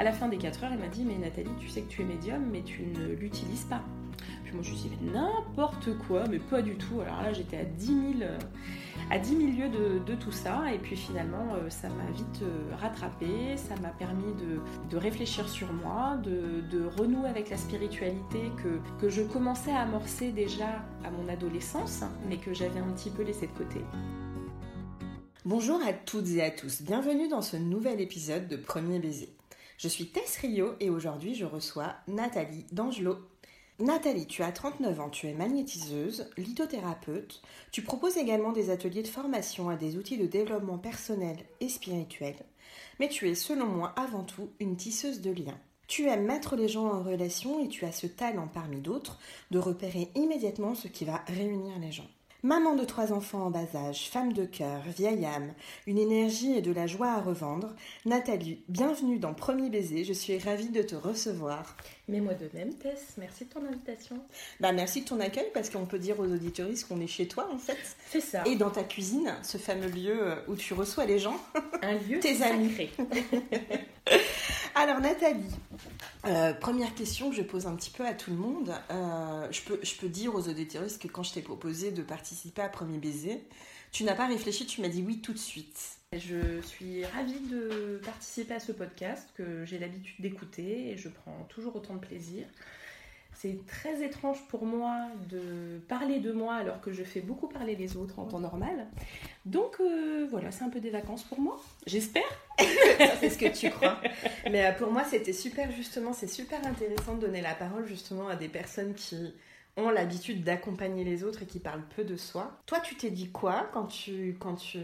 À la fin des 4 heures, il m'a dit Mais Nathalie, tu sais que tu es médium, mais tu ne l'utilises pas. Puis moi, je me suis dit N'importe quoi, mais pas du tout. Alors là, j'étais à 10 000, à 10 000 lieues de, tout ça. Et puis finalement, euh, ça m'a vite euh, rattrapé. Ça m'a permis de, réfléchir sur moi, de, de, renouer avec la spiritualité que, que je commençais à amorcer déjà à mon adolescence, mais que j'avais un petit peu laissé de côté. Bonjour à toutes et à tous, bienvenue dans ce nouvel épisode de Premier Baiser. Je suis Tess Rio et aujourd'hui je reçois Nathalie D'Angelo. Nathalie, tu as 39 ans, tu es magnétiseuse, lithothérapeute, tu proposes également des ateliers de formation à des outils de développement personnel et spirituel, mais tu es selon moi avant tout une tisseuse de liens. Tu aimes mettre les gens en relation et tu as ce talent parmi d'autres de repérer immédiatement ce qui va réunir les gens. Maman de trois enfants en bas âge, femme de cœur, vieille âme, une énergie et de la joie à revendre, Nathalie, bienvenue dans Premier Baiser, je suis ravie de te recevoir. Mais moi de même, Tess, merci de ton invitation. Bah, merci de ton accueil parce qu'on peut dire aux auditoristes qu'on est chez toi en fait. C'est ça. Et dans ta cuisine, ce fameux lieu où tu reçois les gens. Un lieu Tes amis. Alors Nathalie, euh, première question que je pose un petit peu à tout le monde. Euh, je, peux, dire aux auditeuristes que quand je t'ai proposé de participer à Premier Baiser, tu n'as pas réfléchi, tu m'as dit oui tout de suite. Je suis ravie de participer à ce podcast que j'ai l'habitude d'écouter et je prends toujours autant de plaisir. C'est très étrange pour moi de parler de moi alors que je fais beaucoup parler les autres en temps normal. Donc euh, voilà, c'est un peu des vacances pour moi. J'espère. c'est ce que tu crois. Mais euh, pour moi, c'était super justement, c'est super intéressant de donner la parole justement à des personnes qui ont l'habitude d'accompagner les autres et qui parlent peu de soi. Toi, tu t'es dit quoi quand tu, quand, tu,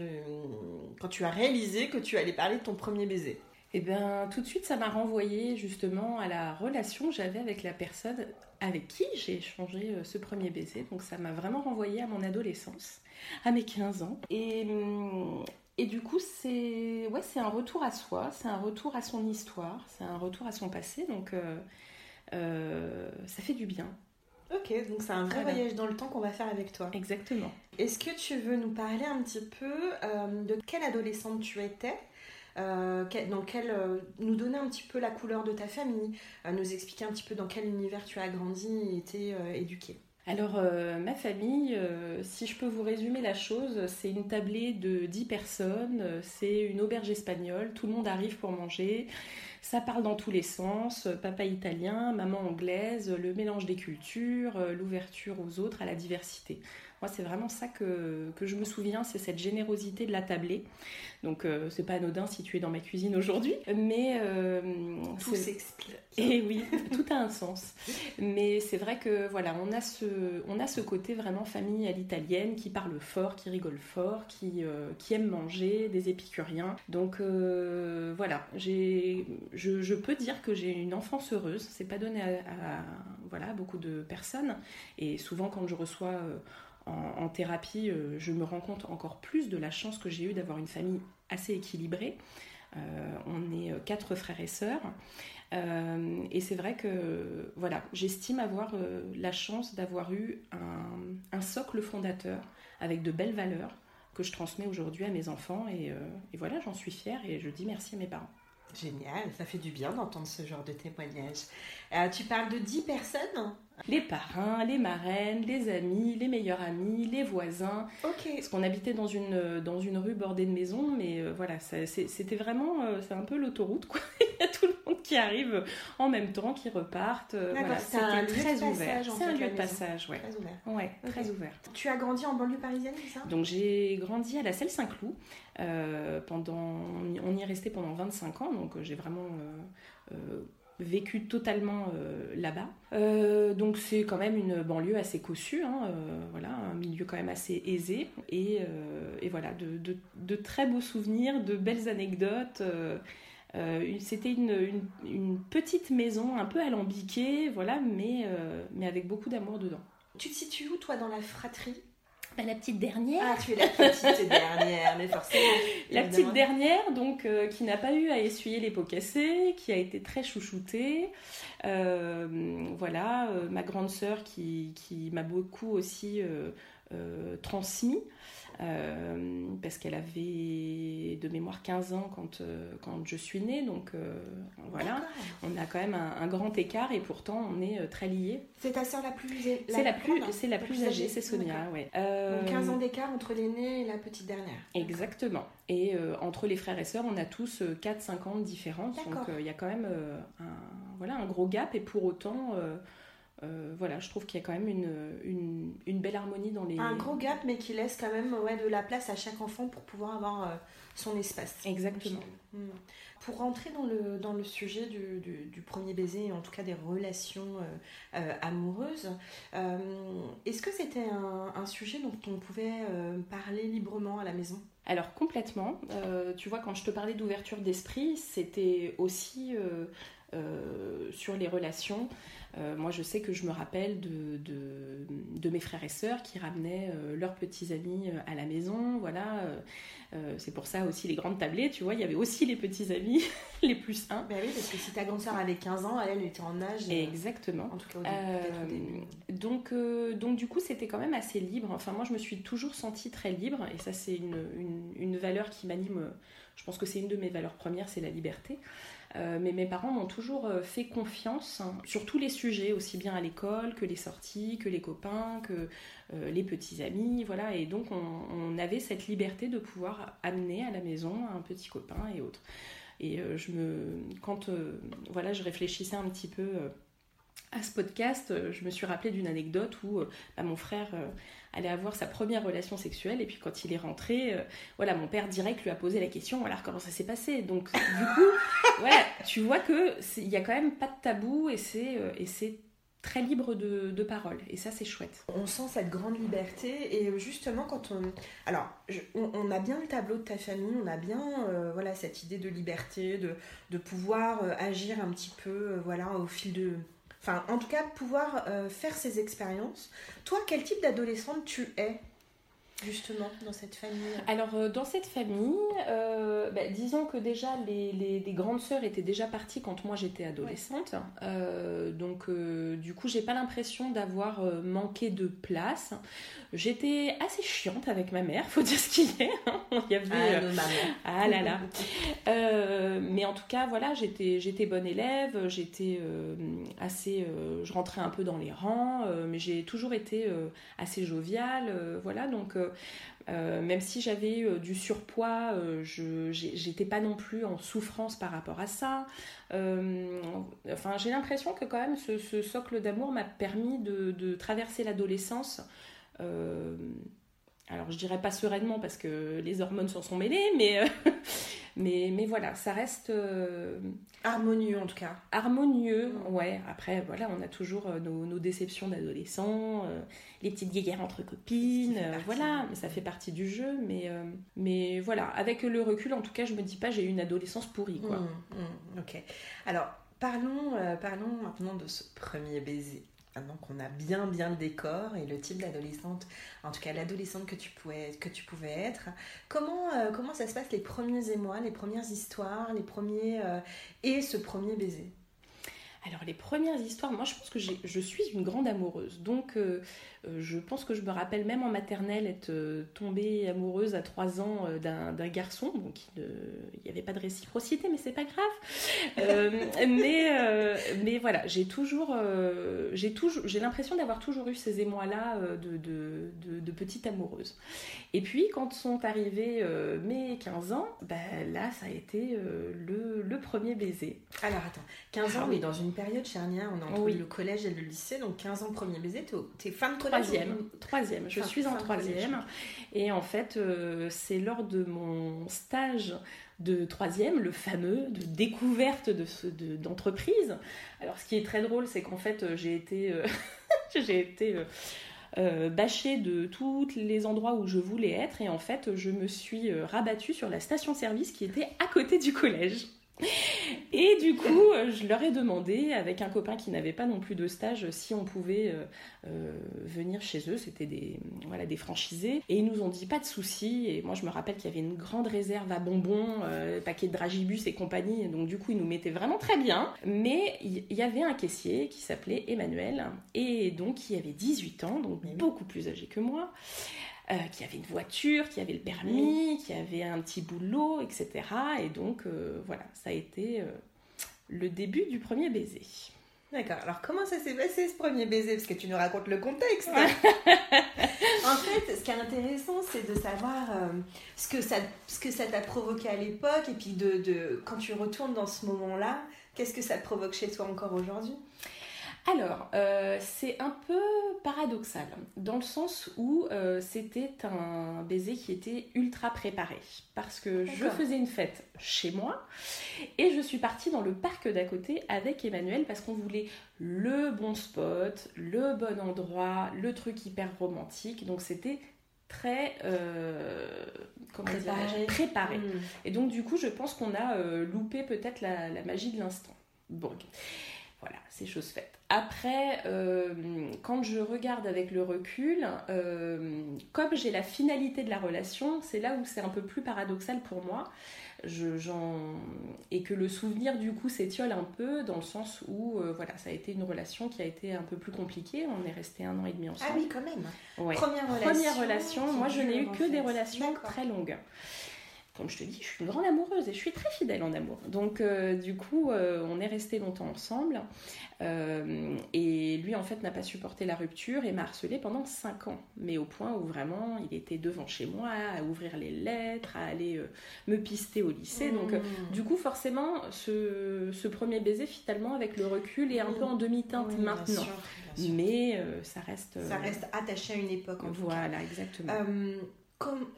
quand tu as réalisé que tu allais parler de ton premier baiser? Et eh bien, tout de suite, ça m'a renvoyé justement à la relation que j'avais avec la personne avec qui j'ai échangé euh, ce premier baiser. Donc, ça m'a vraiment renvoyé à mon adolescence, à mes 15 ans. Et, hum, et du coup, c'est ouais, un retour à soi, c'est un retour à son histoire, c'est un retour à son passé. Donc, euh, euh, ça fait du bien. Ok, donc c'est un vrai voyage dans le temps qu'on va faire avec toi. Exactement. Est-ce que tu veux nous parler un petit peu de quelle adolescente tu étais? Euh, dans quel, euh, nous donner un petit peu la couleur de ta famille, nous expliquer un petit peu dans quel univers tu as grandi et été euh, éduqué. Alors, ma famille, si je peux vous résumer la chose, c'est une tablée de 10 personnes, c'est une auberge espagnole, tout le monde arrive pour manger, ça parle dans tous les sens, papa italien, maman anglaise, le mélange des cultures, l'ouverture aux autres, à la diversité. Moi, c'est vraiment ça que, que, je me souviens, c'est cette générosité de la tablée. Donc, euh, c'est pas anodin si tu es dans ma cuisine aujourd'hui, mais euh, tout s'explique. Et oui, tout a un sens. Mais c'est vrai que voilà, on a ce, on a ce côté vraiment famille à l'italienne qui parle fort, qui rigole fort, qui, euh, qui aime manger, des épicuriens. Donc voilà, j'ai, je, je, peux dire que j'ai une enfance heureuse. C'est pas donné à, voilà beaucoup de personnes. Et souvent quand je reçois en, thérapie, euh, je me rends compte encore plus de la chance que j'ai eue d'avoir une famille assez équilibrée. Euh, on est euh, quatre frères et sœurs. et c'est vrai que voilà, j'estime avoir la chance d'avoir eu un, socle fondateur avec de belles valeurs que je transmets aujourd'hui à mes enfants. Et, et voilà, j'en suis fière et je dis merci à mes parents. Génial, ça fait du bien d'entendre ce genre de témoignage. tu parles de 10 personnes les parrains, les marraines, les amis, les meilleurs amis, les voisins. Ok. Parce qu'on habitait dans une, dans une rue bordée de maisons, mais euh, voilà, c'était vraiment, euh, c'est un peu l'autoroute, quoi. qui arrive en même temps, qui repartent. Euh, voilà, c'était très ouvert. C'est un lieu de passage, ouais. Très ouvert. Ouais, très ouvert. Tu as grandi en banlieue parisienne, c'est ça? Donc j'ai grandi à la Selle Saint-Cloud. pendant, on y est resté pendant 25 ans, donc j'ai vraiment vécu totalement euh, là-bas. Euh, donc c'est quand même une banlieue assez cossue, hein, euh, voilà, un milieu quand même assez aisé, et, et voilà, de, de, très beaux souvenirs, de belles anecdotes. C'était une, une, une, petite maison un peu alambiquée, voilà, mais, mais avec beaucoup d'amour dedans. Tu te situes où toi dans la fratrie? La petite dernière. Ah, tu es la petite dernière, mais forcément. La petite dernière, donc, euh, qui n'a pas eu à essuyer les pots cassés, qui a été très chouchoutée. Euh, voilà, euh, ma grande sœur qui, qui m'a beaucoup aussi transmis. parce qu'elle avait de mémoire 15 ans quand, quand je suis née, donc voilà. a quand même un, grand écart et pourtant on est très liés. C'est ta sœur la plus C'est la, plus, c'est la, plus âgée, c'est Sonia, ouais. Donc 15 ans d'écart entre l'aînée et la petite dernière. Exactement. Et entre les frères et sœurs, on a tous 4-5 ans de différence. Donc il y a quand même un, voilà, un gros gap et pour autant euh, voilà, je trouve qu'il y a quand même une, une, belle harmonie dans les... Un gros gap, mais qui laisse quand même ouais, de la place à chaque enfant pour pouvoir avoir euh, son espace. Exactement. Hmm. Pour rentrer dans le, dans le sujet du, du, premier baiser, en tout cas des relations euh, amoureuses, est-ce que c'était un, un, sujet dont on pouvait parler librement à la maison? Alors complètement. tu vois, quand je te parlais d'ouverture d'esprit, c'était aussi sur les relations. Euh, moi, je sais que je me rappelle de, de, mes frères et sœurs qui ramenaient euh, leurs petits amis euh, à la maison. Voilà, c'est pour ça aussi les grandes tablées, tu vois, il y avait aussi les petits amis, les plus 1. Ben oui, parce que si ta grande sœur avait 15 ans, elle, était en âge. Exactement. En tout cas, au début, Donc, donc, du coup, c'était quand même assez libre. Enfin, moi, je me suis toujours sentie très libre, et ça, c'est une, une, une valeur qui m'anime. Je pense que c'est une de mes valeurs premières, c'est la liberté. Euh, mais mes parents m'ont toujours euh, fait confiance hein, sur tous les sujets, aussi bien à l'école que les sorties, que les copains, que euh, les petits amis, voilà. Et donc on, avait cette liberté de pouvoir amener à la maison un petit copain et autres. Et je me, quand voilà, je réfléchissais un petit peu à ce podcast, je me suis rappelé d'une anecdote où bah, mon frère allait avoir sa première relation sexuelle et puis quand il est rentré, euh, voilà, mon père direct lui a posé la question, alors comment ça s'est passé? Donc du coup, voilà, tu vois que il y a quand même pas de tabou et c'est euh, et c'est très libre de, parole et ça c'est chouette. On sent cette grande liberté et justement quand on alors on, a bien le tableau de ta famille, on a bien euh, voilà cette idée de liberté, de, de pouvoir agir un petit peu voilà au fil de Enfin, en tout cas, pouvoir euh, faire ces expériences. Toi, quel type d'adolescente tu es? Justement dans cette famille Alors euh, dans cette famille, euh, bah, disons que déjà les, les, grandes sœurs étaient déjà parties quand moi j'étais adolescente, euh, donc du coup j'ai pas l'impression d'avoir manqué de place. J'étais assez chiante avec ma mère, faut dire ce qu'il est. Hein. Il y avait ah, ah là là. mais en tout cas voilà j'étais j'étais bonne élève, j'étais assez, je rentrais un peu dans les rangs, mais j'ai toujours été assez joviale, voilà donc euh, même si j'avais euh, du surpoids, euh, j'étais pas non plus en souffrance par rapport à ça. enfin, j'ai l'impression que quand même ce, socle d'amour m'a permis de, traverser l'adolescence. alors je dirais pas sereinement parce que les hormones s'en sont mêlées, mais mais, mais voilà, ça reste. Euh, harmonieux en tout cas. Harmonieux, ouais. Après, voilà, on a toujours euh, nos, déceptions d'adolescents, euh, les petites guerres entre copines, voilà, mais ça fait partie du jeu. Mais, mais voilà, avec le recul, en tout cas, je me dis pas j'ai eu une adolescence pourrie, quoi. Mm, mm, ok. Alors, parlons, parlons maintenant de ce premier baiser maintenant qu'on a bien bien le décor et le type d'adolescente, en tout cas l'adolescente que tu pouvais que tu pouvais être. Comment euh, comment ça se passe les premiers émois, les premières histoires, les premiers euh, et ce premier baiser? Alors les premières histoires, moi je pense que je suis une grande amoureuse. Donc euh, euh, je pense que je me rappelle même en maternelle être euh, tombée amoureuse à 3 ans euh, d'un garçon. Donc il n'y avait pas de réciprocité, mais c'est pas grave. mais, mais voilà, j'ai toujours, j'ai toujours, j'ai l'impression d'avoir toujours eu ces émois-là de, de, de, petite amoureuse. Et puis quand sont arrivés mes 15 ans, bah, là ça a été le, le, premier baiser. Alors attends, 15 ans, ah, oui. dans une période charnière, on a entre le collège et le lycée, donc 15 ans premier baiser, t'es fin de Troisième. Troisième. Je suis en troisième. Et en fait, euh, c'est lors de mon stage de troisième, le fameux de découverte de, d'entreprise. Alors, ce qui est très drôle, c'est qu'en fait, j'ai été, euh, j'ai été euh, bâchée de tous les endroits où je voulais être. Et en fait, je me suis rabattue sur la station-service qui était à côté du collège. Et du coup, euh, je leur ai demandé, avec un copain qui n'avait pas non plus de stage, si on pouvait euh, euh, venir chez eux. C'était des, voilà, des franchisés. Et ils nous ont dit pas de souci. Et moi, je me rappelle qu'il y avait une grande réserve à bonbons, paquets de dragibus et compagnie. Donc, du coup, ils nous mettaient vraiment très bien. Mais il y, avait un caissier qui s'appelait Emmanuel. Et donc, qui avait 18 ans, donc beaucoup plus âgé que moi. Euh, qui avait une voiture, qui avait le permis, qui avait un petit boulot, etc. Et donc, euh, voilà, ça a été, euh, le début du premier baiser. D'accord. Alors comment ça s'est passé ce premier baiser? Parce que tu nous racontes le contexte. en fait, ce qui est intéressant, c'est de savoir euh, ce que ça, ce que ça t'a provoqué à l'époque, et puis de, de, quand tu retournes dans ce moment-là, qu'est-ce que ça te provoque chez toi encore aujourd'hui? Alors, euh, c'est un peu paradoxal, dans le sens où euh, c'était un baiser qui était ultra préparé. Parce que je faisais une fête chez moi et je suis partie dans le parc d'à côté avec Emmanuel parce qu'on voulait le bon spot, le bon endroit, le truc hyper romantique. Donc c'était très euh, préparé. préparé. Hmm. Et donc du coup, je pense qu'on a loupé peut-être la, la, magie de l'instant. Bon. Voilà, c'est chose faite. Après, euh, quand je regarde avec le recul, euh, comme j'ai la finalité de la relation, c'est là où c'est un peu plus paradoxal pour moi. Je, et que le souvenir du coup s'étiole un peu dans le sens où euh, voilà ça a été une relation qui a été un peu plus compliquée. On est resté un an et demi ensemble. ah oui quand même. Première relation, Première relation moi je n'ai eu que des relations très longues comme je te dis, je suis une grande amoureuse et je suis très fidèle en amour. Donc, euh, du coup, euh, on est resté longtemps ensemble. Euh, et lui, en fait, n'a pas supporté la rupture et m'a harcelé pendant 5 ans. Mais au point où vraiment, il était devant chez moi à ouvrir les lettres, à aller me pister au lycée. Donc, mmh. du coup, forcément, ce, premier baiser, finalement, avec le recul, est un peu en demi-teinte maintenant. Mais ça reste. Ça reste attaché à une époque, en Voilà, exactement.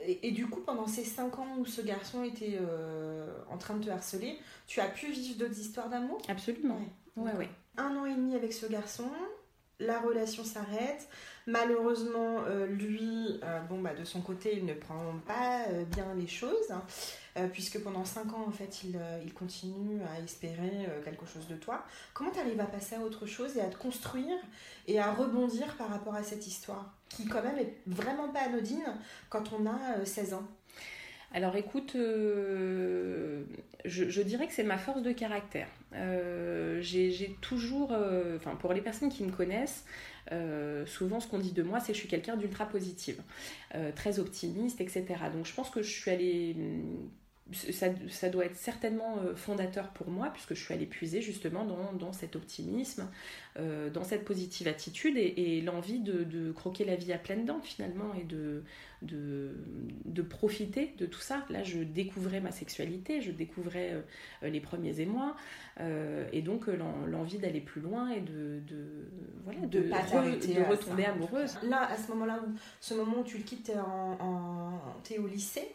Et, du coup, pendant ces 5 ans où ce garçon était euh, en train de te harceler, tu as pu vivre d'autres histoires d'amour? Absolument. Ouais. Ouais, Un an et demi avec ce garçon, la relation s'arrête. Malheureusement, euh, lui, euh, bon, bah, de son côté, il ne prend pas bien les choses. Euh, puisque pendant 5 ans, en fait, il, euh, il continue à espérer euh, quelque chose de toi. Comment tu arrives à passer à autre chose et à te construire et à rebondir par rapport à cette histoire, qui quand même est vraiment pas anodine quand on a 16 ans? Alors écoute, je, dirais que c'est ma force de caractère. j'ai toujours, enfin pour les personnes qui me connaissent, souvent ce qu'on dit de moi, c'est que je suis quelqu'un d'ultra positive, très optimiste, etc. Donc je pense que je suis allée ça, doit être certainement euh, fondateur pour moi, puisque je suis allée puiser justement dans, cet optimisme, euh, dans cette positive attitude et, l'envie de, croquer la vie à pleines dents finalement et de, de, profiter de tout ça. Là, je découvrais ma sexualité, je découvrais euh, les premiers émois et donc l'envie d'aller plus loin et de, voilà, de, de, retomber amoureuse. Là, à ce moment-là, ce moment où tu le quittes, en, en, es au lycée.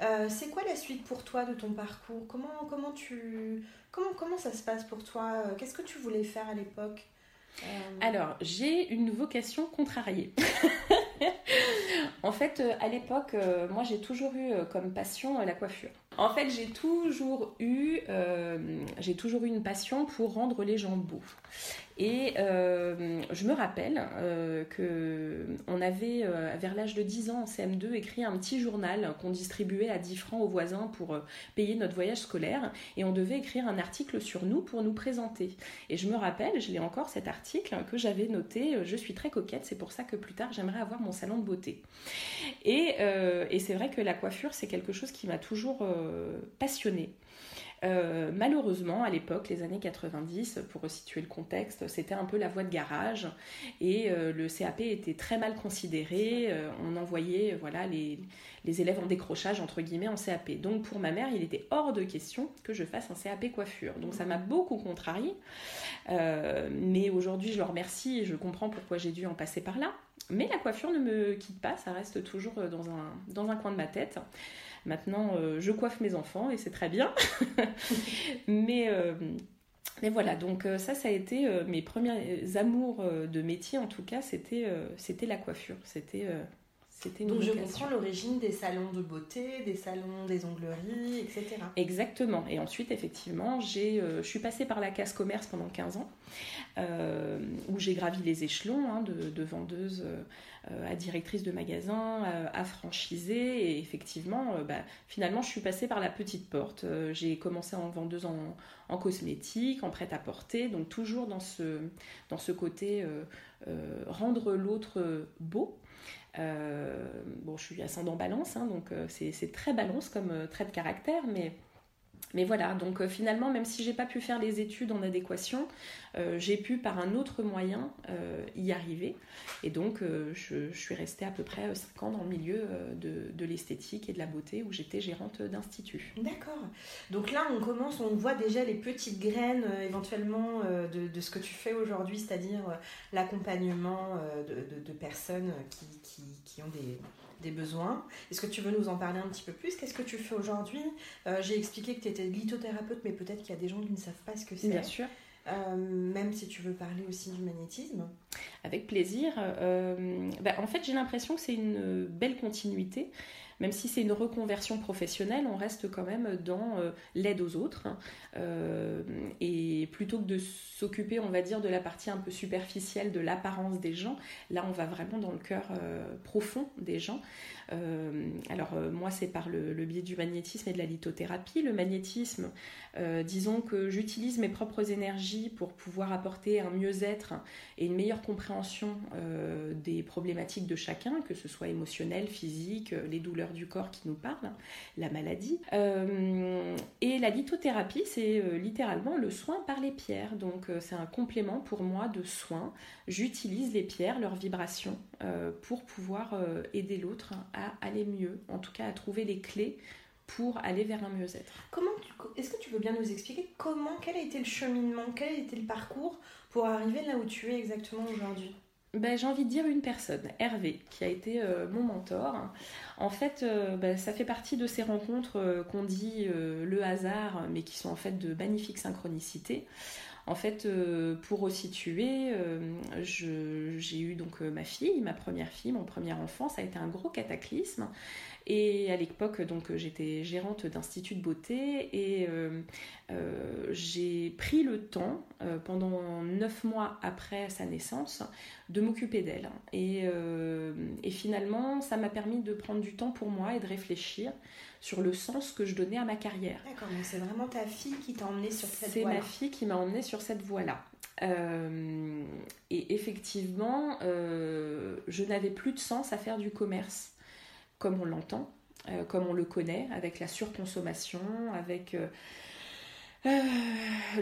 Euh, c'est quoi la suite pour toi de ton parcours? Comment, comment, tu, comment, comment ça se passe pour toi? Euh, Qu'est-ce que tu voulais faire à l'époque? Euh, Alors, j'ai une vocation contrariée. en fait, à l'époque, moi, j'ai toujours eu comme passion la coiffure. En fait, j'ai toujours eu, j'ai toujours eu une passion pour rendre les gens beaux. Et euh, je me rappelle euh, qu'on avait, euh, vers l'âge de 10 ans en CM2, écrit un petit journal qu'on distribuait à 10 francs aux voisins pour euh, payer notre voyage scolaire. Et on devait écrire un article sur nous pour nous présenter. Et je me rappelle, je l'ai encore cet article que j'avais noté Je suis très coquette, c'est pour ça que plus tard j'aimerais avoir mon salon de beauté. Et c'est vrai que la coiffure, c'est quelque chose qui m'a toujours passionnée. Euh, malheureusement, à l'époque, les années 90, pour resituer le contexte, c'était un peu la voie de garage et euh, le CAP était très mal considéré. Euh, on envoyait voilà, les, élèves en décrochage, entre guillemets, en CAP. Donc pour ma mère, il était hors de question que je fasse un CAP coiffure. Donc ça m'a beaucoup contrarié. mais aujourd'hui, je le remercie et je comprends pourquoi j'ai dû en passer par là. Mais la coiffure ne me quitte pas, ça reste toujours dans un coin de ma tête. Maintenant, euh, je coiffe mes enfants et c'est très bien. mais, euh, mais voilà, donc euh, ça, ça a été mes premiers amours de métier, en tout cas, c'était c'était la coiffure. C'était c'était Donc je comprends l'origine des salons de beauté, des salons des ongleries, etc. Exactement. Et ensuite, effectivement, j'ai, je suis passée par la casse commerce pendant 15 ans, où j'ai gravi les échelons hein, de, de, vendeuse euh, à directrice de magasin, à, franchisée. Et effectivement, euh, bah, finalement, je suis passée par la petite porte. Euh, j'ai commencé en vendeuse en, en cosmétique, en prêt-à-porter, donc toujours dans ce, dans ce côté rendre l'autre beau. Bon, je suis ascendant balance, hein, donc c'est très balance comme trait de caractère, mais mais voilà, donc euh, finalement, même si j'ai pas pu faire les études en adéquation, euh, j'ai pu par un autre moyen euh, y arriver. Et donc, je, suis restée à peu près 5 ans dans le milieu de, l'esthétique et de la beauté où j'étais gérante d'institut. D'accord. Donc là, on commence, on voit déjà les petites graines éventuellement de, ce que tu fais aujourd'hui, c'est-à-dire l'accompagnement de, personnes qui ont des des besoins. Est-ce que tu veux nous en parler un petit peu plus? Qu'est-ce que tu fais aujourd'hui? Euh, J'ai expliqué que tu étais lithothérapeute, mais peut-être qu'il y a des gens qui ne savent pas ce que c'est. Bien sûr. Euh, même si tu veux parler aussi du magnétisme. Avec plaisir. Euh, bah, en fait, j'ai l'impression que c'est une belle continuité même si c'est une reconversion professionnelle, on reste quand même dans euh, l'aide aux autres. Euh, et plutôt que de s'occuper, on va dire, de la partie un peu superficielle de l'apparence des gens, là, on va vraiment dans le cœur euh, profond des gens. alors, moi, c'est par le, biais du magnétisme et de la lithothérapie. Le magnétisme, disons que j'utilise mes propres énergies pour pouvoir apporter un mieux-être et une meilleure compréhension des problématiques de chacun, que ce soit émotionnel, physique, les douleurs du corps qui nous parle, la maladie. Euh, et la lithothérapie, c'est euh, littéralement le soin par les pierres. Donc euh, c'est un complément pour moi de soin. J'utilise les pierres, leurs vibrations, pour pouvoir aider l'autre à aller mieux, en tout cas à trouver les clés pour aller vers un mieux-être. Comment est-ce que tu veux bien nous expliquer comment, quel a été le cheminement, quel a été le parcours pour arriver là où tu es exactement aujourd'hui? Ben, j'ai envie de dire une personne, Hervé, qui a été euh, mon mentor. En fait, euh, ben, ça fait partie de ces rencontres euh, qu'on dit le hasard, mais qui sont en fait de magnifiques synchronicités. En fait, pour resituer, j'ai eu donc ma fille, ma première fille, mon premier enfant. Ça a été un gros cataclysme. Et à l'époque, donc j'étais gérante d'institut de beauté et euh, euh, j'ai pris le temps euh, pendant neuf mois après sa naissance de m'occuper d'elle. Et, finalement, ça m'a permis de prendre du temps pour moi et de réfléchir sur le sens que je donnais à ma carrière. D'accord, donc c'est vraiment ta fille qui t'a emmenée sur cette voie. C'est ma fille qui m'a emmenée sur cette voie-là. et effectivement, je n'avais plus de sens à faire du commerce comme on l'entend, euh, comme on le connaît, avec la surconsommation, avec euh, euh,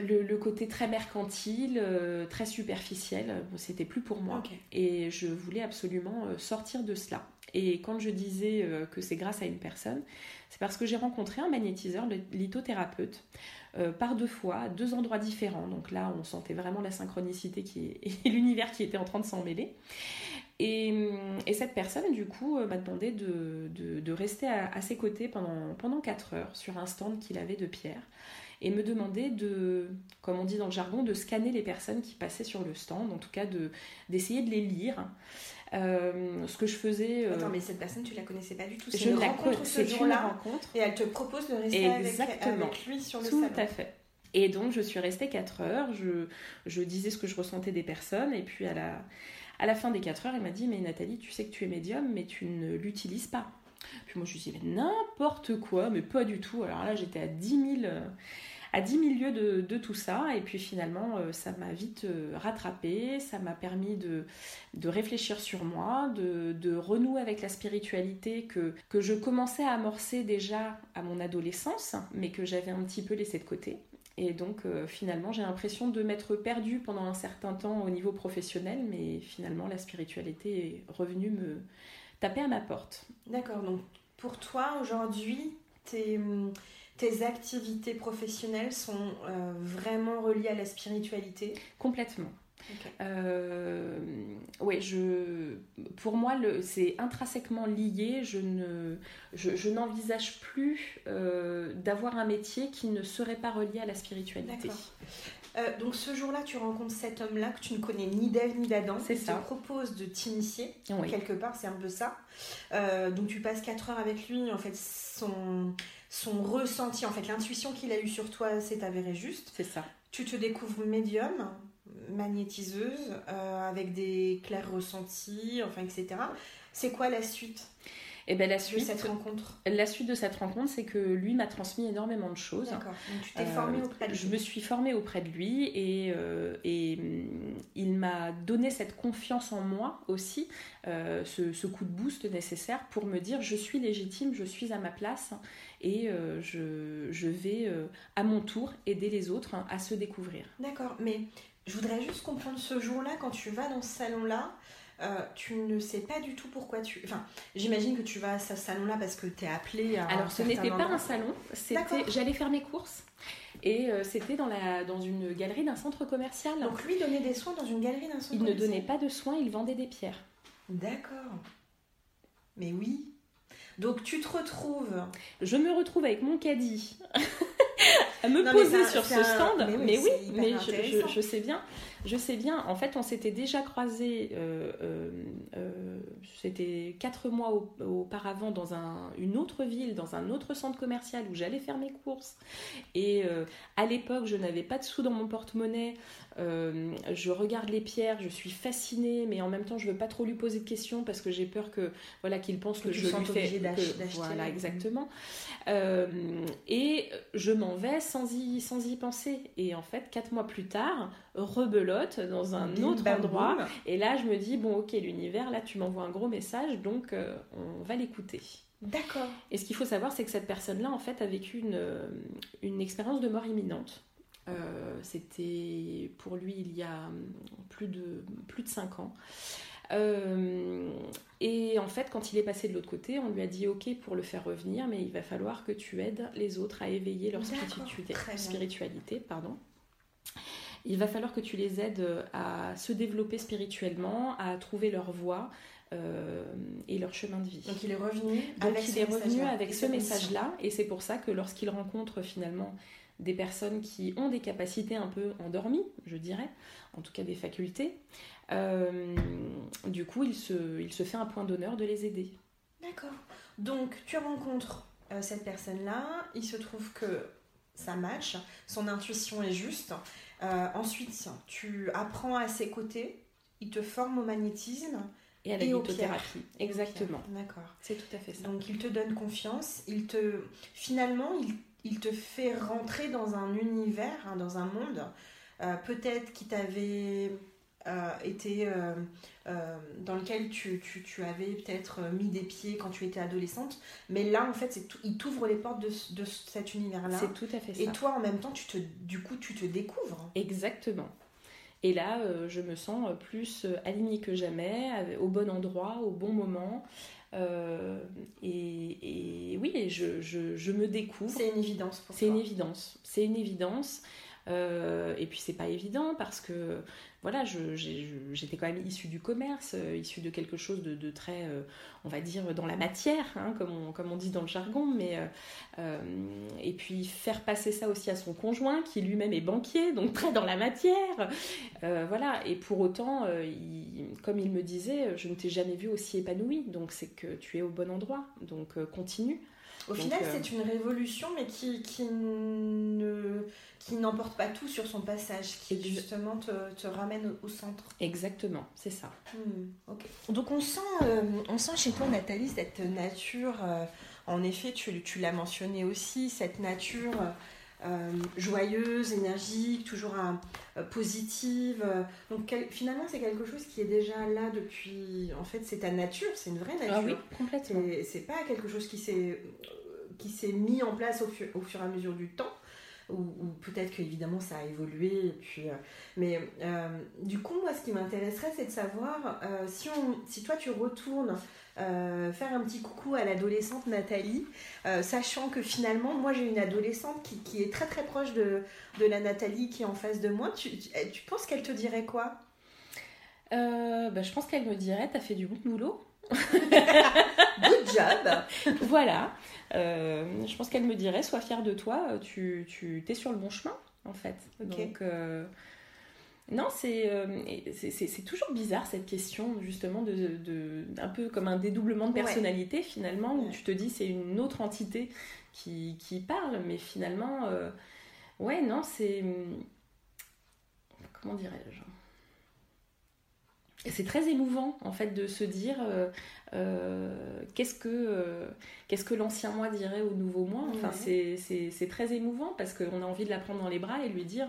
le, côté très mercantile, très superficiel. C'était plus pour moi. Et je voulais absolument sortir de cela. Et quand je disais que c'est grâce à une personne, c'est parce que j'ai rencontré un magnétiseur, le lithothérapeute, par deux fois, à deux endroits différents. Donc là, on sentait vraiment la synchronicité qui et l'univers qui était en train de s'en mêler. Et, cette personne, du coup, euh, m'a demandé de, rester à, ses côtés pendant, pendant 4 heures sur un stand qu'il avait de pierre et me demandait de, comme on dit dans le jargon, de scanner les personnes qui passaient sur le stand, en tout cas d'essayer de, les lire. Euh, ce que je faisais. Euh, Attends, mais cette personne, tu la connaissais pas du tout. Je une la rencontre ce jour-là. Et elle te propose de rester Exactement. Avec, lui sur le tout Tout à fait. Et donc, je suis restée 4 heures. Je, je disais ce que je ressentais des personnes. Et puis, à la, à la fin des 4 heures, il m'a dit Mais Nathalie, tu sais que tu es médium, mais tu ne l'utilises pas. Puis moi, je lui ai dit n'importe quoi, mais pas du tout. Alors là, j'étais à 10 000. à 10 000 lieues de, tout ça. Et puis finalement, euh, ça m'a vite euh, rattrapé, ça m'a permis de, de, réfléchir sur moi, de, de, renouer avec la spiritualité que, que je commençais à amorcer déjà à mon adolescence, mais que j'avais un petit peu laissé de côté. Et donc euh, finalement, j'ai l'impression de m'être perdue pendant un certain temps au niveau professionnel, mais finalement, la spiritualité est revenue me taper à ma porte. D'accord, donc pour toi, aujourd'hui, tes, tes, activités professionnelles sont euh, vraiment reliées à la spiritualité? Complètement. Euh, oui, je, pour moi, c'est intrinsèquement lié. Je, ne, je, n'envisage plus euh, d'avoir un métier qui ne serait pas relié à la spiritualité. Euh, donc ce jour-là, tu rencontres cet homme-là que tu ne connais ni d'Ève ni d'Adam. C'est ça. te propose de t'initier. Quelque part, c'est un peu ça. donc tu passes 4 heures avec lui. En fait, son, son ressenti, en fait, l'intuition qu'il a eue sur toi s'est avérée juste. C'est ça. Tu te découvres médium magnétiseuse, euh, avec des clairs ressentis, enfin, etc. C'est quoi la suite? Et ben la suite de cette rencontre. La suite de cette rencontre, c'est que lui m'a transmis énormément de choses. D'accord. Donc tu t'es formée auprès de lui. Je me suis formée auprès de lui et, et mm, il m'a donné cette confiance en moi aussi, ce, ce, coup de boost nécessaire pour me dire je suis légitime, je suis à ma place et je, je, vais à mon tour aider les autres à se découvrir. D'accord, mais je voudrais juste comprendre ce jour-là, quand tu vas dans ce salon-là, euh, tu ne sais pas du tout pourquoi tu. Enfin, j'imagine que tu vas à ce salon-là parce que tu es appelé à. Alors, ce n'était pas un salon, c'était. J'allais faire mes courses et euh, c'était dans, la... dans une galerie d'un centre commercial. Donc, lui donnait des soins dans une galerie d'un centre il commercial Il ne donnait pas de soins, il vendait des pierres. D'accord. Mais oui. Donc, tu te retrouves. Je me retrouve avec mon caddie. à me poser sur ce stand. Mais oui, mais, je, sais bien. Je sais bien. En fait, on s'était déjà croisés. Euh, euh, euh, c'était quatre mois auparavant dans un, une autre ville, dans un autre centre commercial où j'allais faire mes courses. Et à l'époque, je n'avais pas de sous dans mon porte-monnaie. Je regarde les pierres, je suis fascinée, mais en même temps, je veux pas trop lui poser de questions parce que j'ai peur que voilà qu'il pense que, je lui fais. d'acheter. Voilà, exactement. Euh, et je m'en vais sans y, sans y penser. Et en fait, quatre mois plus tard, rebelote dans un autre endroit. Et là, je me dis bon, ok, l'univers, là, tu m'envoies un gros message, donc euh, on va l'écouter. D'accord. Et ce qu'il faut savoir, c'est que cette personne-là, en fait, a vécu une, une expérience de mort imminente. Euh, c'était pour lui il y a plus de, plus de 5 ans. Euh, et en fait, quand il est passé de l'autre côté, on lui a dit Ok, pour le faire revenir, mais il va falloir que tu aides les autres à éveiller leur spiritualité. spiritualité pardon. Il va falloir que tu les aides à se développer spirituellement, à trouver leur voie. Euh, et leur chemin de vie. Donc il est revenu Donc avec il est revenu avec ce message-là, et c'est pour ça que lorsqu'il rencontre finalement des personnes qui ont des capacités un peu endormies, je dirais, en tout cas des facultés, euh, du coup, il se, il se fait un point d'honneur de les aider. D'accord. Donc, tu rencontres euh, cette personne-là, il se trouve que ça match, son intuition est juste. Euh, ensuite, tu apprends à ses côtés, il te forme au magnétisme. Et à la lithothérapie. Exactement. D'accord. C'est tout à fait ça. Donc il te donne confiance, il te finalement il il te fait rentrer dans un univers, hein, dans un monde, euh, peut-être qui t'avait euh, été euh, dans lequel tu, avais peut-être mis des pieds quand tu étais adolescente, mais là en fait c'est il t'ouvre les portes de, cet univers-là. C'est tout à fait ça. Et toi en même temps, tu te, du coup, tu te découvres. Exactement. Et là, je me sens plus alignée que jamais, au bon endroit, au bon moment. Euh, et, oui, je, je, me découvre. C'est une évidence pour C'est une évidence. C'est une évidence. Euh, et puis c'est pas évident parce que voilà, j'étais quand même issue du commerce, euh, issue de quelque chose de, très, euh, on va dire, dans la matière, hein, comme, on, comme, on, dit dans le jargon. Mais, et puis faire passer ça aussi à son conjoint, qui lui-même est banquier, donc très dans la matière. voilà, et pour autant, comme il me disait, je ne t'ai jamais vu aussi épanouie, donc c'est que tu es au bon endroit, donc continue. Au final, euh, c'est une révolution, mais qui, qui ne qui n'emporte pas tout sur son passage, qui justement te, te ramène au, centre. Exactement, c'est ça. Hmm, Donc on sent, euh, on sent chez toi, Nathalie, cette nature, euh, en effet, tu, tu l'as mentionné aussi, cette nature joyeuse, énergique, toujours euh, positive. Donc finalement, c'est quelque chose qui est déjà là depuis. En fait, c'est ta nature, c'est une vraie nature. Ah oui, complètement. C'est pas quelque chose qui s'est qui s'est mis en place au, au fur et à mesure du temps ou, peut-être qu'évidemment ça a évolué. Et puis, euh, mais euh, du coup, moi, ce qui m'intéresserait, c'est de savoir euh, si, on, si toi tu retournes faire un petit coucou à l'adolescente Nathalie, sachant que finalement, moi j'ai une adolescente qui, qui, est très très proche de, de, la Nathalie qui est en face de moi. Tu, tu, penses qu'elle te dirait quoi? Bah, Je pense qu'elle me dirait T'as fait du bon boulot Good job Voilà. Euh, je pense qu'elle me dirait Sois fière de toi, tu, tu es sur le bon chemin, en fait. Donc. Euh, non, euh, c'est c'est toujours bizarre cette question, justement, de, de, un peu comme un dédoublement de personnalité, finalement, où tu te dis c'est une autre entité qui, qui parle, mais finalement, ouais, non, c'est. Comment dirais-je? C'est très émouvant en fait de se dire euh, euh, qu'est-ce que euh, qu'est-ce que l'ancien moi dirait au nouveau moi. Enfin c'est très émouvant parce qu'on a envie de la prendre dans les bras et lui dire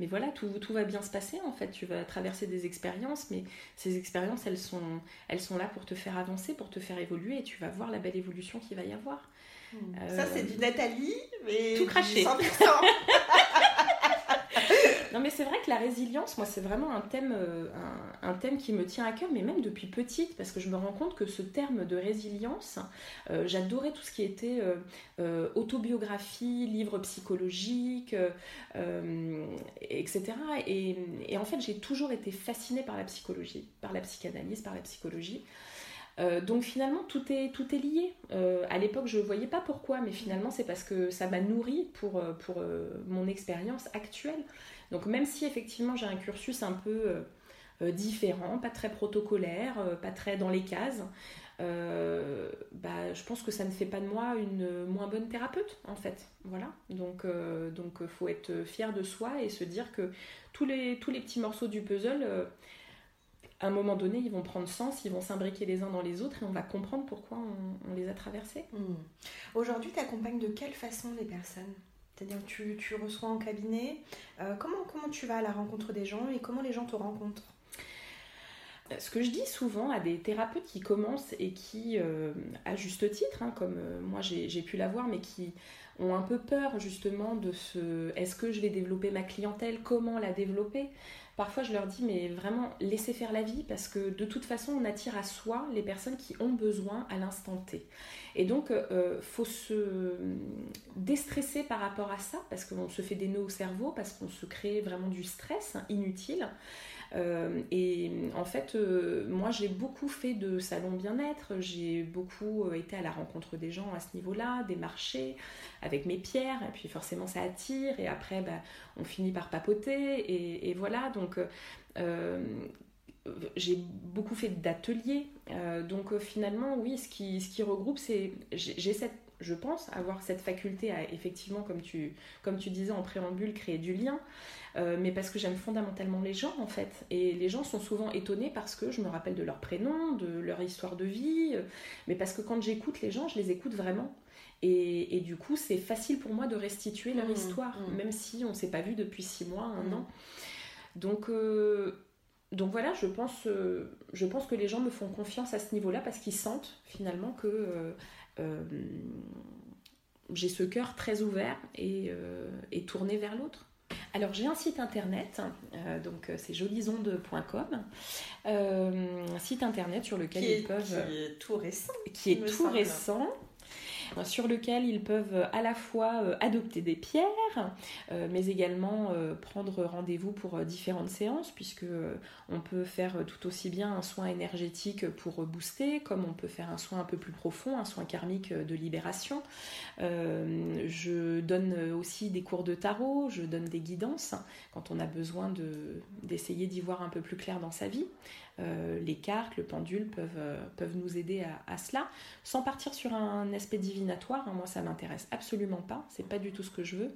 mais voilà tout, tout va bien se passer en fait. Tu vas traverser des expériences mais ces expériences elles sont elles sont là pour te faire avancer pour te faire évoluer et tu vas voir la belle évolution qu'il va y avoir. Hmm. ça c'est du Nathalie mais tout craché Non, mais c'est vrai que la résilience, moi, c'est vraiment un thème, euh, un, thème qui me tient à cœur, mais même depuis petite, parce que je me rends compte que ce terme de résilience, euh, j'adorais tout ce qui était euh, autobiographie, livres psychologiques, etc. Et, et, en fait, j'ai toujours été fascinée par la psychologie, par la psychanalyse, par la psychologie. donc finalement, tout est, tout est lié. à l'époque, je ne voyais pas pourquoi, mais finalement, c'est parce que ça m'a nourri pour, pour mon expérience actuelle. Donc même si effectivement j'ai un cursus un peu euh, euh, différent, pas très protocolaire, euh, pas très dans les cases, bah, je pense que ça ne fait pas de moi une moins bonne thérapeute en fait. Voilà. Donc donc faut être fier de soi et se dire que tous les, tous les petits morceaux du puzzle à un moment donné, ils vont prendre sens, ils vont s'imbriquer les uns dans les autres et on va comprendre pourquoi on, les a traversés. Hmm. Aujourd'hui, tu accompagnes de quelle façon les personnes? C'est-à-dire que tu, reçois en cabinet. Euh, comment, comment tu vas à la rencontre des gens et comment les gens te rencontrent? Ce que je dis souvent à des thérapeutes qui commencent et qui, euh, à juste titre, hein, comme euh, moi j'ai pu l'avoir, mais qui ont un peu peur justement de ce est-ce que je vais développer ma clientèle, comment la développer? Parfois je leur dis mais vraiment laissez faire la vie parce que de toute façon on attire à soi les personnes qui ont besoin à l'instant T. Et donc, il euh, faut se déstresser par rapport à ça, parce qu'on se fait des nœuds au cerveau, parce qu'on se crée vraiment du stress inutile. Euh, et en fait, euh, moi j'ai beaucoup fait de salon bien-être, j'ai beaucoup été à la rencontre des gens à ce niveau-là, des marchés, avec mes pierres, et puis forcément ça attire, et après bah, on finit par papoter, et, voilà, donc j'ai beaucoup fait d'ateliers. Euh, donc euh, finalement, oui, ce qui, ce qui regroupe, c'est... J'ai cette, je pense, avoir cette faculté à effectivement, comme tu, comme tu disais en préambule, créer du lien. Euh, mais parce que j'aime fondamentalement les gens en fait. Et les gens sont souvent étonnés parce que je me rappelle de leur prénom, de leur histoire de vie, mais parce que quand j'écoute les gens, je les écoute vraiment. Et, et du coup, c'est facile pour moi de restituer leur mmh, histoire, mmh. même si on ne s'est pas vu depuis six mois, un mmh. an. Donc, donc voilà, je pense, euh, je pense que les gens me font confiance à ce niveau-là parce qu'ils sentent finalement que euh, euh, j'ai ce cœur très ouvert et, tourné vers l'autre. Alors j'ai un site internet, donc c'est jolisonde.com, un site internet sur lequel ils peuvent... Qui est tout récent. Qui est tout récent, sur lequel ils peuvent à la fois euh, adopter des pierres, euh, mais également euh, prendre rendez-vous pour différentes séances, puisque on peut faire tout aussi bien un soin énergétique pour booster, comme on peut faire un soin un peu plus profond, un soin karmique de libération. je donne aussi des cours de tarot, je donne des guidances quand on a besoin d'essayer d'y voir un peu plus clair dans sa vie. Euh, les cartes, le pendule peuvent, euh, peuvent nous aider à, cela, sans partir sur un aspect divinatoire. Hein. moi, ça m'intéresse absolument pas. C'est pas du tout ce que je veux.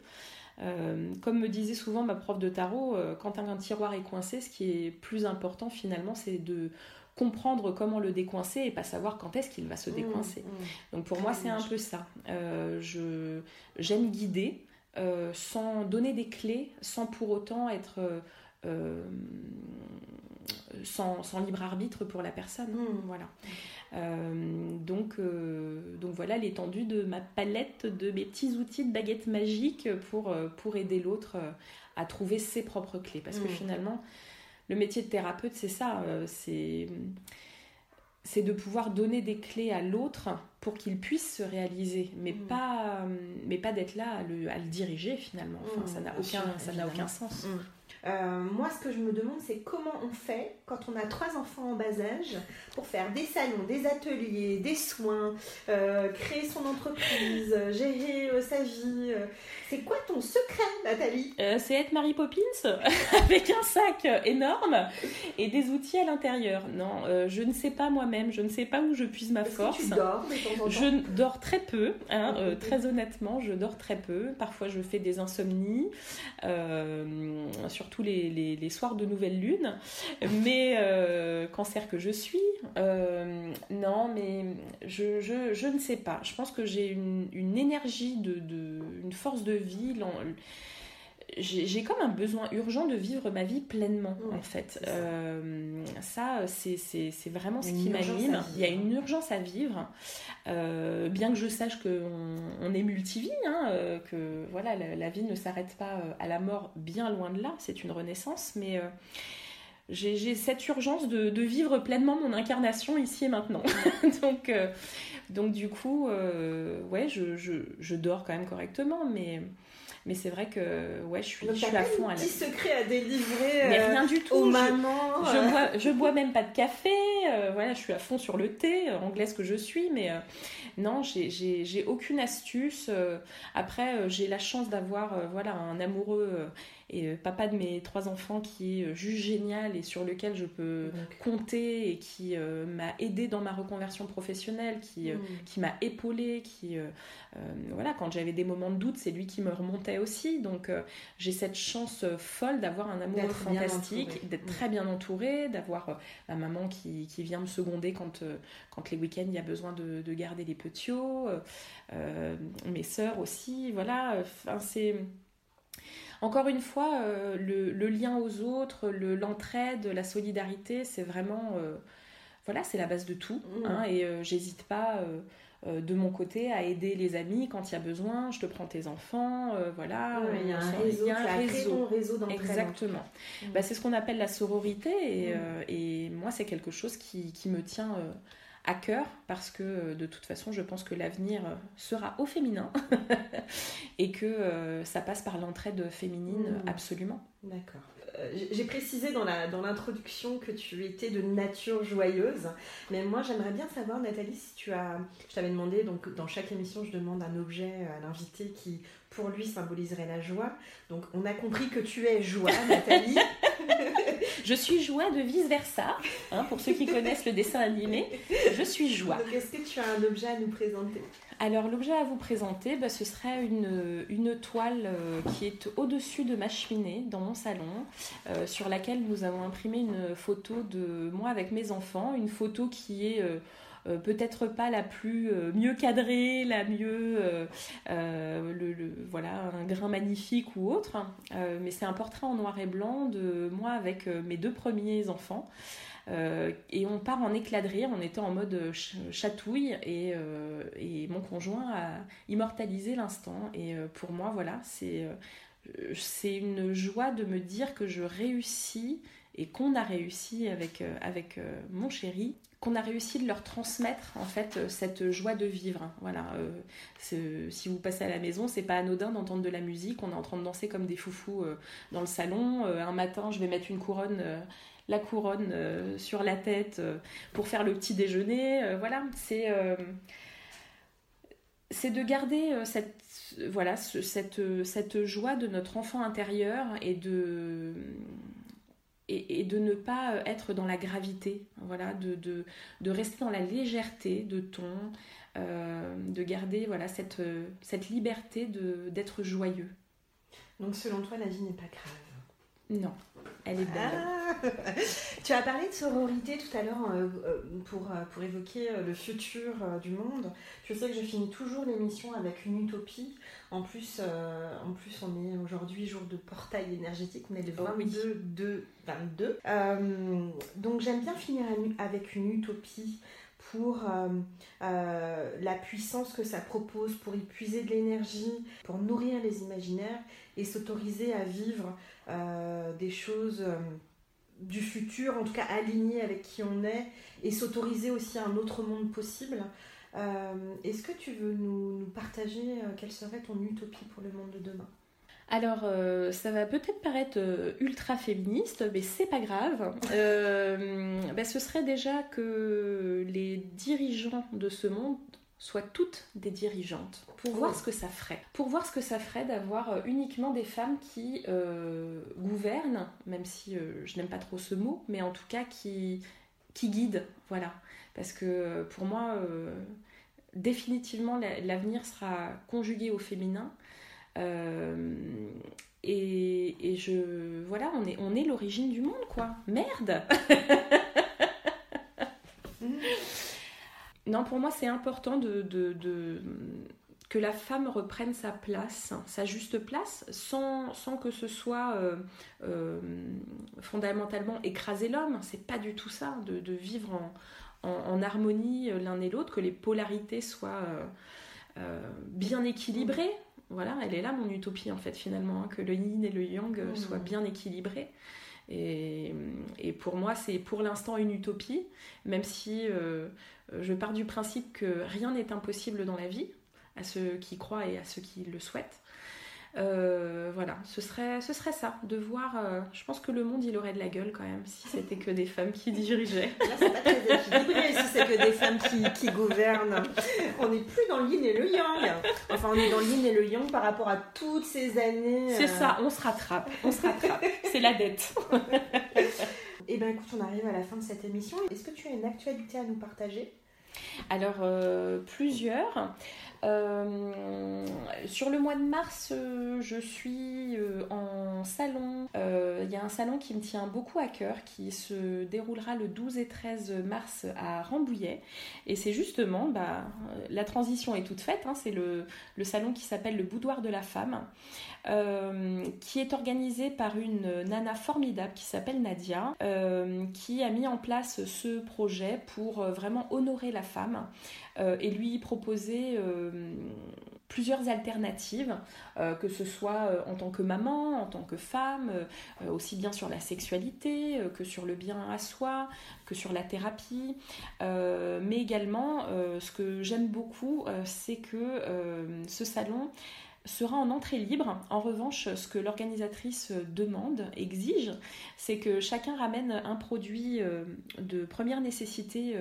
Euh, comme me disait souvent ma prof de tarot, quand un, tiroir est coincé, ce qui est plus important finalement, c'est de comprendre comment le décoincer et pas savoir quand est-ce qu'il va se mmh, décoincer. Mmh. Donc pour moi, c'est un peu ça. je j'aime guider sans donner des clés, sans pour autant être sans, libre arbitre pour la personne. Hmm. Voilà. Euh, donc, euh, donc voilà l'étendue de ma palette de mes petits outils de baguette magique pour, euh, pour aider l'autre à trouver ses propres clés. Parce que hmm. finalement, le métier de thérapeute, c'est ça. c'est c'est de pouvoir donner des clés à l'autre pour qu'il puisse se réaliser, mais hmm. pas, mais pas d'être là à le, à le, diriger finalement. Enfin, ça n'a aucun, ça n'a aucun sens. Euh, moi, ce que je me demande, c'est comment on fait quand on a trois enfants en bas âge pour faire des salons, des ateliers, des soins, euh, créer son entreprise, gérer euh, sa vie. C'est quoi ton secret, Nathalie? C'est être Mary Poppins avec un sac énorme et des outils à l'intérieur. Non, je ne sais pas moi-même, je ne sais pas où je puise ma force. Que tu dors Je dors très peu, hein, très honnêtement, je dors très peu. Parfois, je fais des insomnies. sur surtout les, soirs de nouvelle lune. Mais cancer que je suis, non, mais je, ne sais pas. Je pense que j'ai une, énergie, de, une force de vie j'ai comme un besoin urgent de vivre ma vie pleinement, en fait. Euh, ça, c'est vraiment ce qui m'anime. Il y a une urgence à vivre, euh, bien que je sache qu'on on est multivie, hein, euh, que voilà, la, vie ne s'arrête pas à la mort, bien loin de là, c'est une renaissance, mais j'ai cette urgence de, de, vivre pleinement mon incarnation ici et maintenant. donc, donc, du coup, ouais, je, je, je, dors quand même correctement, mais mais c'est vrai que ouais, je suis, je suis à fond. Un petit secret à délivrer mais rien du euh, tout. aux mamans. Je, euh. bois, je bois même pas de café. Euh, voilà, je suis à fond sur le thé, anglaise que je suis. Mais non, j'ai aucune astuce. après, j'ai la chance d'avoir voilà, un amoureux et papa de mes trois enfants qui est juste génial et sur lequel je peux compter et qui m'a aidé dans ma reconversion professionnelle, qui, mm. qui m'a épaulé, qui voilà quand j'avais des moments de doute, c'est lui qui me remontait aussi. Donc euh, j'ai cette chance euh, folle d'avoir un amour fantastique, d'être très bien entourée, d'avoir euh, ma maman qui, qui, vient me seconder quand, quand les week-ends il y a besoin de, de garder les petits, mes sœurs aussi. Voilà, enfin c'est encore une fois, le, le, lien aux autres, l'entraide, la solidarité, c'est vraiment, voilà, c'est la base de tout. Mmh. Hein, et j'hésite pas euh, de mon côté à aider les amis quand il y a besoin. Je te prends tes enfants, euh, voilà. il y a un réseau, y a un réseau. réseau Exactement. Mm. Bah, c'est ce qu'on appelle la sororité et, mm. euh, et moi c'est quelque chose qui, qui me tient à cœur parce que de toute façon je pense que l'avenir sera au féminin et que ça passe par l'entraide féminine mm. absolument. D'accord. Euh, j'ai précisé dans l'introduction que tu étais de nature joyeuse, mais moi j'aimerais bien savoir, Nathalie, si tu as. Je t'avais demandé, donc dans chaque émission, je demande un objet à l'invité qui, pour lui, symboliserait la joie. Donc on a compris que tu es joie, Nathalie. je suis joie de vice-versa, hein, pour ceux qui connaissent le dessin animé. Je suis joie. est-ce que tu as un objet à nous présenter? Alors l'objet à vous présenter, bah, ce serait une, une toile euh, qui est au-dessus de ma cheminée dans mon salon, euh, sur laquelle nous avons imprimé une photo de moi avec mes enfants, une photo qui est euh, peut-être pas la plus mieux cadrée, la mieux le, voilà un grain magnifique ou autre, mais c'est un portrait en noir et blanc de moi avec mes deux premiers enfants. Euh, et on part en éclat de rire, on était en mode euh, chatouille et, euh, et mon conjoint a immortalisé l'instant. Et pour moi, voilà, c'est une joie de me dire que je réussis et qu'on a réussi avec, avec mon chéri, qu'on a réussi de leur transmettre en fait cette joie de vivre. Voilà, si vous passez à la maison, c'est pas anodin d'entendre de la musique. On est en train de danser comme des foufous dans le salon. un matin, je vais mettre une couronne la couronne euh, sur la tête euh, pour faire le petit déjeuner. Euh, voilà, c'est c'est de garder cette voilà cette, cette joie de notre enfant intérieur et de et, de ne pas être dans la gravité, voilà, de, de, rester dans la légèreté de ton, de garder voilà cette, cette liberté d'être joyeux. Donc selon toi, la vie n'est pas grave non, elle est belle. Ah. tu as parlé de sororité tout à l'heure euh, euh, pour, euh, pour évoquer le futur du monde. Je sais que je finis toujours l'émission avec une utopie. En plus, en plus on est aujourd'hui jour de portail énergétique. On est le 22 de 22. donc j'aime bien finir avec une utopie pour la puissance que ça propose, pour y puiser de l'énergie, pour nourrir les imaginaires et s'autoriser à vivre des choses euh, du futur, en tout cas alignées avec qui on est, et s'autoriser aussi un autre monde possible. Euh, est-ce que tu veux nous, partager quelle serait ton utopie pour le monde de demain? Alors, ça va peut-être paraître ultra féministe, mais c'est pas grave. Ben, ce serait déjà que les dirigeants de ce monde soient toutes des dirigeantes pour voir ce que ça ferait. Pour voir ce que ça ferait d'avoir euh, uniquement des femmes qui euh, gouvernent, même si euh, je n'aime pas trop ce mot, mais en tout cas qui, qui guident. Voilà. Parce que pour moi, définitivement, l'avenir sera conjugué au féminin. Et, je. Voilà, on est, on est l'origine du monde, quoi. Merde Non, pour moi, c'est important que la femme reprenne sa place, sa juste place, sans, sans que ce soit euh, euh, fondamentalement écraser l'homme. C'est pas du tout ça, de, vivre en, en, harmonie l'un et l'autre, que les polarités soient euh, bien équilibrées. Voilà, elle est là mon utopie en fait finalement, hein, que le yin et le yang mmh. soient bien équilibrés. Et, et, pour moi, c'est pour l'instant une utopie, même si je pars du principe que rien n'est impossible dans la vie, à ceux qui croient et à ceux qui le souhaitent. Euh, voilà, ce serait, ce serait ça, de voir. Euh, je pense que le monde il aurait de la gueule quand même si c'était que des femmes qui dirigeaient. Là, c'est pas très équilibré si c'est que des femmes qui, qui gouvernent. On n'est plus dans le yin et le yang. Enfin, on est dans le yin et le yang par rapport à toutes ces années. C'est euh, ça, on se rattrape, on se rattrape. c'est la dette. Et eh bien écoute, on arrive à la fin de cette émission. Est-ce que tu as une actualité à nous partager? Alors, plusieurs. Euh, sur le mois de mars, euh, je suis euh, en salon. Il y a un salon qui me tient beaucoup à cœur qui se déroulera le 12 et 13 mars à Rambouillet. Et c'est justement, bah, la transition est toute faite, hein, c'est le, le, salon qui s'appelle le Boudoir de la femme. Qui est organisé par une nana formidable qui s'appelle Nadia, qui a mis en place ce projet pour vraiment honorer la femme et lui proposer plusieurs alternatives, euh, que ce soit euh, en tant que maman, en tant que femme, euh, aussi bien sur la sexualité que sur le bien à soi, que sur la thérapie. mais également, ce que j'aime beaucoup, c'est que ce salon sera en entrée libre. En revanche, ce que l'organisatrice demande, exige, c'est que chacun ramène un produit de première nécessité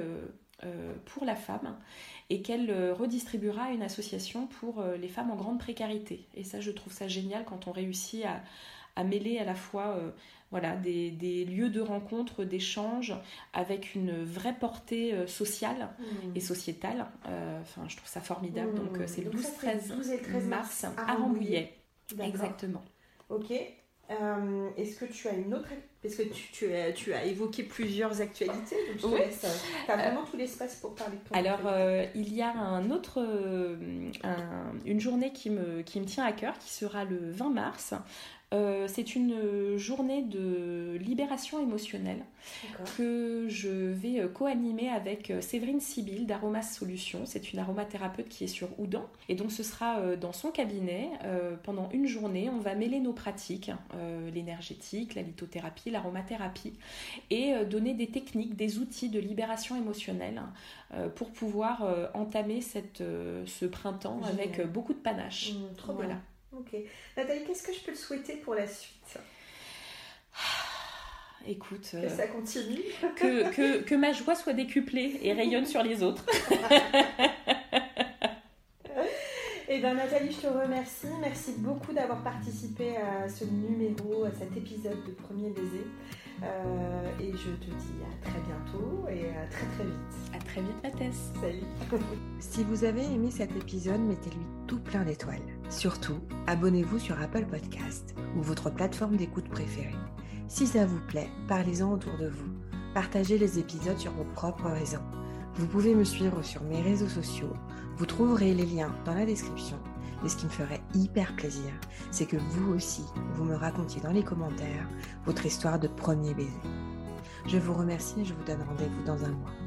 pour la femme et qu'elle euh, redistribuera une association pour euh, les femmes en grande précarité. Et ça, je trouve ça génial quand on réussit à, mêler à la fois euh, voilà, des, lieux de rencontre, d'échange, avec une vraie portée sociale mmh. et sociétale. Enfin, je trouve ça formidable. Mmh. Donc, c'est le 12-13 mars à Rambouillet. Exactement. Ok. Est-ce que tu as une autre parce que tu, tu, as, tu as évoqué plusieurs actualités, donc tu as vraiment tout l'espace pour parler de Alors, euh, il y a un autre, euh, une journée qui me, qui me tient à cœur, qui sera le 20 mars, euh, c'est une journée de libération émotionnelle que je vais euh, co-animer avec euh, Séverine Sibyl d'Aromas Solutions. C'est une aromathérapeute qui est sur Oudan. Et donc ce sera dans son cabinet pendant une journée. On va mêler nos pratiques, l'énergétique, la lithothérapie, l'aromathérapie, et donner des techniques, des outils de libération émotionnelle pour pouvoir entamer cette, ce printemps avec beaucoup de panache. Mmh, trop voilà. Ok. Nathalie, qu'est-ce que je peux te souhaiter pour la suite? Écoute. Que ça continue. que, que, que, ma joie soit décuplée et rayonne sur les autres. Et eh bien Nathalie, je te remercie. Merci beaucoup d'avoir participé à ce numéro, à cet épisode de Premier Baiser. Euh, et je te dis à très bientôt et à très très vite. À très vite, Mathès. Salut. si vous avez aimé cet épisode, mettez-lui tout plein d'étoiles. Surtout, abonnez-vous sur Apple Podcast ou votre plateforme d'écoute préférée. Si ça vous plaît, parlez-en autour de vous. Partagez les épisodes sur vos propres réseaux. Vous pouvez me suivre sur mes réseaux sociaux. Vous trouverez les liens dans la description. Et ce qui me ferait hyper plaisir, c'est que vous aussi, vous me racontiez dans les commentaires votre histoire de premier baiser. Je vous remercie et je vous donne rendez-vous dans un mois.